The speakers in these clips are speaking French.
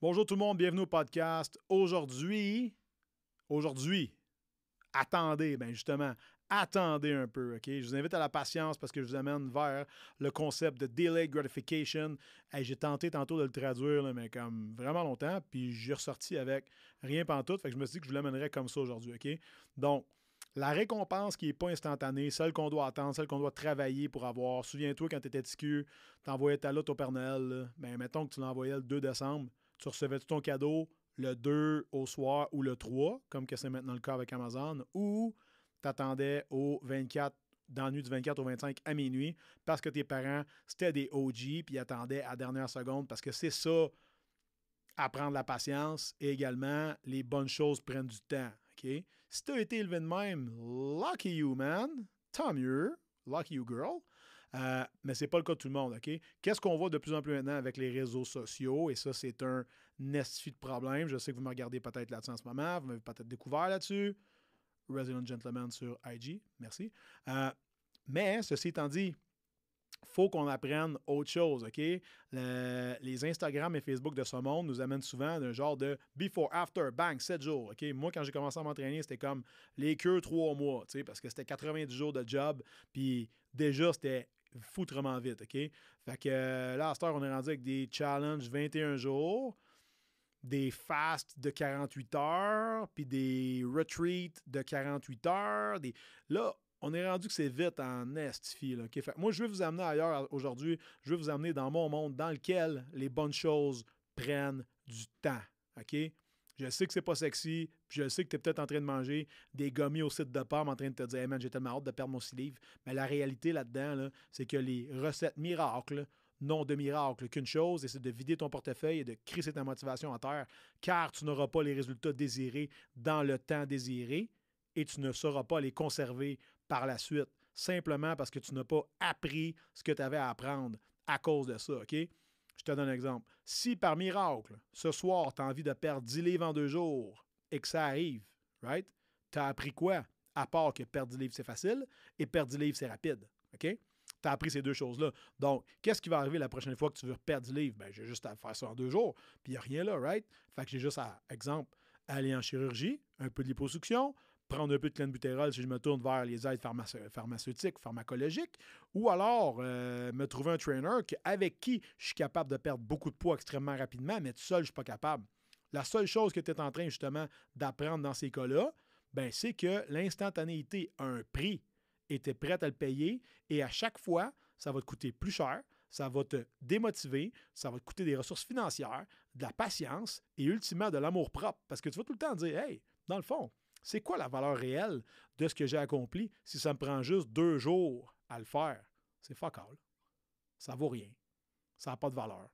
Bonjour tout le monde, bienvenue au podcast. Aujourd'hui, aujourd'hui, attendez, ben justement, attendez un peu, OK? Je vous invite à la patience parce que je vous amène vers le concept de delayed gratification. j'ai tenté tantôt de le traduire, mais comme vraiment longtemps, puis j'ai ressorti avec rien pantoute, fait que je me suis dit que je vous l'amènerais comme ça aujourd'hui, OK? Donc, la récompense qui n'est pas instantanée, celle qu'on doit attendre, celle qu'on doit travailler pour avoir. Souviens-toi quand tu étais TQ, tu envoyais ta lotte au Père Noël. Ben, mettons que tu l'envoyais le 2 décembre tu recevais ton cadeau le 2 au soir ou le 3, comme c'est maintenant le cas avec Amazon, ou tu attendais au 24 dans la nuit du 24 au 25 à minuit parce que tes parents, c'était des OG, puis attendaient à dernière seconde parce que c'est ça, apprendre la patience et également les bonnes choses prennent du temps. OK? Si tu as été élevé de même, lucky you, man. Tom mieux. Lucky you, girl. Euh, mais ce n'est pas le cas de tout le monde. OK? Qu'est-ce qu'on voit de plus en plus maintenant avec les réseaux sociaux? Et ça, c'est un nestifi de problème. Je sais que vous me regardez peut-être là-dessus en ce moment. Vous m'avez peut-être découvert là-dessus. Resident Gentleman sur IG. Merci. Euh, mais, ceci étant dit, faut qu'on apprenne autre chose, OK? les Instagram et Facebook de ce monde nous amènent souvent d'un genre de before, after, bang, 7 jours, OK? Moi, quand j'ai commencé à m'entraîner, c'était comme les queues 3 mois, tu sais, parce que c'était 90 jours de job, puis déjà, c'était foutrement vite, OK? Fait que là, à cette heure, on est rendu avec des challenges 21 jours, des fasts de 48 heures, puis des retreats de 48 heures. Là, on est rendu que c'est vite en estifi. Là, fait, moi, je vais vous amener ailleurs aujourd'hui. Je vais vous amener dans mon monde dans lequel les bonnes choses prennent du temps. OK? Je sais que c'est pas sexy, puis je sais que tu es peut-être en train de manger des gommis au site de pomme en train de te dire Hey man, j'ai tellement hâte de perdre mon 6 livres. Mais la réalité là-dedans, c'est que les recettes miracles n'ont de miracle qu'une chose, et c'est de vider ton portefeuille et de crisser ta motivation en terre, car tu n'auras pas les résultats désirés dans le temps désiré et tu ne sauras pas les conserver par la suite, simplement parce que tu n'as pas appris ce que tu avais à apprendre à cause de ça, OK? Je te donne un exemple. Si par miracle, ce soir, tu as envie de perdre 10 livres en deux jours et que ça arrive, right? Tu as appris quoi? À part que perdre 10 livres, c'est facile et perdre 10 livres, c'est rapide. OK? Tu as appris ces deux choses-là. Donc, qu'est-ce qui va arriver la prochaine fois que tu veux perdre 10 livres? Ben, j'ai juste à faire ça en deux jours. Puis il n'y a rien là, right? Fait que j'ai juste à, exemple, aller en chirurgie, un peu de liposuction, prendre un peu de clenbutérol si je me tourne vers les aides pharmaceutiques, pharmacologiques, ou alors euh, me trouver un trainer avec qui je suis capable de perdre beaucoup de poids extrêmement rapidement, mais tout seul, je ne suis pas capable. La seule chose que tu es en train justement d'apprendre dans ces cas-là, ben, c'est que l'instantanéité a un prix et tu es prêt à le payer et à chaque fois, ça va te coûter plus cher, ça va te démotiver, ça va te coûter des ressources financières, de la patience et ultimement de l'amour propre parce que tu vas tout le temps dire, hey, dans le fond, c'est quoi la valeur réelle de ce que j'ai accompli si ça me prend juste deux jours à le faire? C'est fuck all. Ça vaut rien. Ça n'a pas de valeur.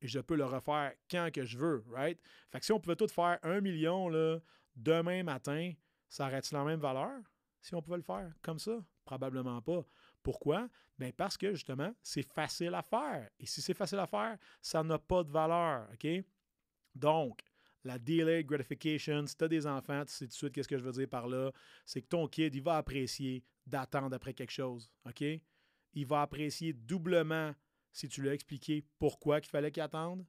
Et je peux le refaire quand que je veux, right? Fait que si on pouvait tout faire un million là, demain matin, ça aurait-il la même valeur? Si on pouvait le faire comme ça? Probablement pas. Pourquoi? Bien parce que justement, c'est facile à faire. Et si c'est facile à faire, ça n'a pas de valeur. OK? Donc, la delayed gratification, si tu as des enfants, tu sais tout de suite qu'est-ce que je veux dire par là. C'est que ton kid, il va apprécier d'attendre après quelque chose. OK? Il va apprécier doublement si tu lui as expliqué pourquoi il fallait qu'il attende.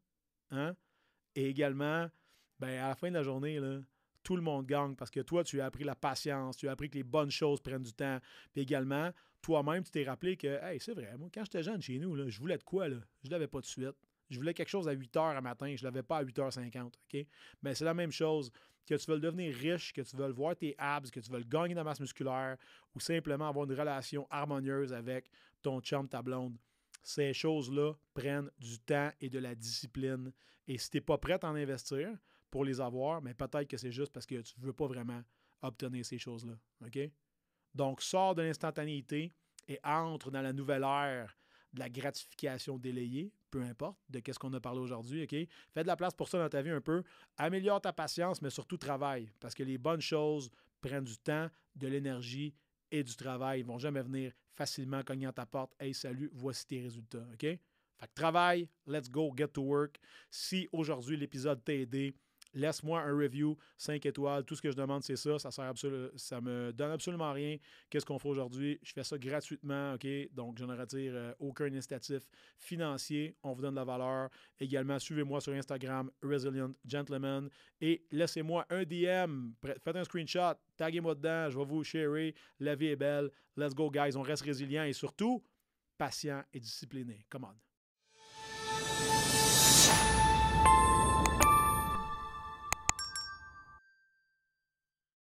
Hein? Et également, ben, à la fin de la journée, là, tout le monde gagne parce que toi, tu as appris la patience, tu as appris que les bonnes choses prennent du temps. Puis également, toi-même, tu t'es rappelé que, hey, c'est vrai, moi, quand j'étais jeune chez nous, là, je voulais de quoi, là? Je l'avais pas de suite. Je voulais quelque chose à 8 h à matin, je ne l'avais pas à 8h50. OK? Mais c'est la même chose que tu veux devenir riche, que tu veux voir tes abs, que tu veux gagner de la masse musculaire ou simplement avoir une relation harmonieuse avec ton chum, ta blonde. Ces choses-là prennent du temps et de la discipline. Et si tu n'es pas prêt à en investir pour les avoir, mais peut-être que c'est juste parce que tu ne veux pas vraiment obtenir ces choses-là. OK? Donc, sors de l'instantanéité et entre dans la nouvelle ère de la gratification délayée, peu importe de qu'est-ce qu'on a parlé aujourd'hui, OK? Fais de la place pour ça dans ta vie un peu. Améliore ta patience, mais surtout travaille. Parce que les bonnes choses prennent du temps, de l'énergie et du travail. Ils ne vont jamais venir facilement cogner à ta porte. Hey, salut, voici tes résultats, OK? Fait que travaille, let's go, get to work. Si aujourd'hui l'épisode t'a aidé, Laisse-moi un review, 5 étoiles. Tout ce que je demande, c'est ça. Ça sert ça me donne absolument rien. Qu'est-ce qu'on fait aujourd'hui? Je fais ça gratuitement, OK? Donc, je ne retire euh, aucun incitatif financier. On vous donne de la valeur. Également, suivez-moi sur Instagram, Resilient Gentleman. Et laissez-moi un DM. Faites un screenshot. Taguez-moi dedans. Je vais vous sharer. La vie est belle. Let's go, guys. On reste résilient et surtout, patient et discipliné. Come on.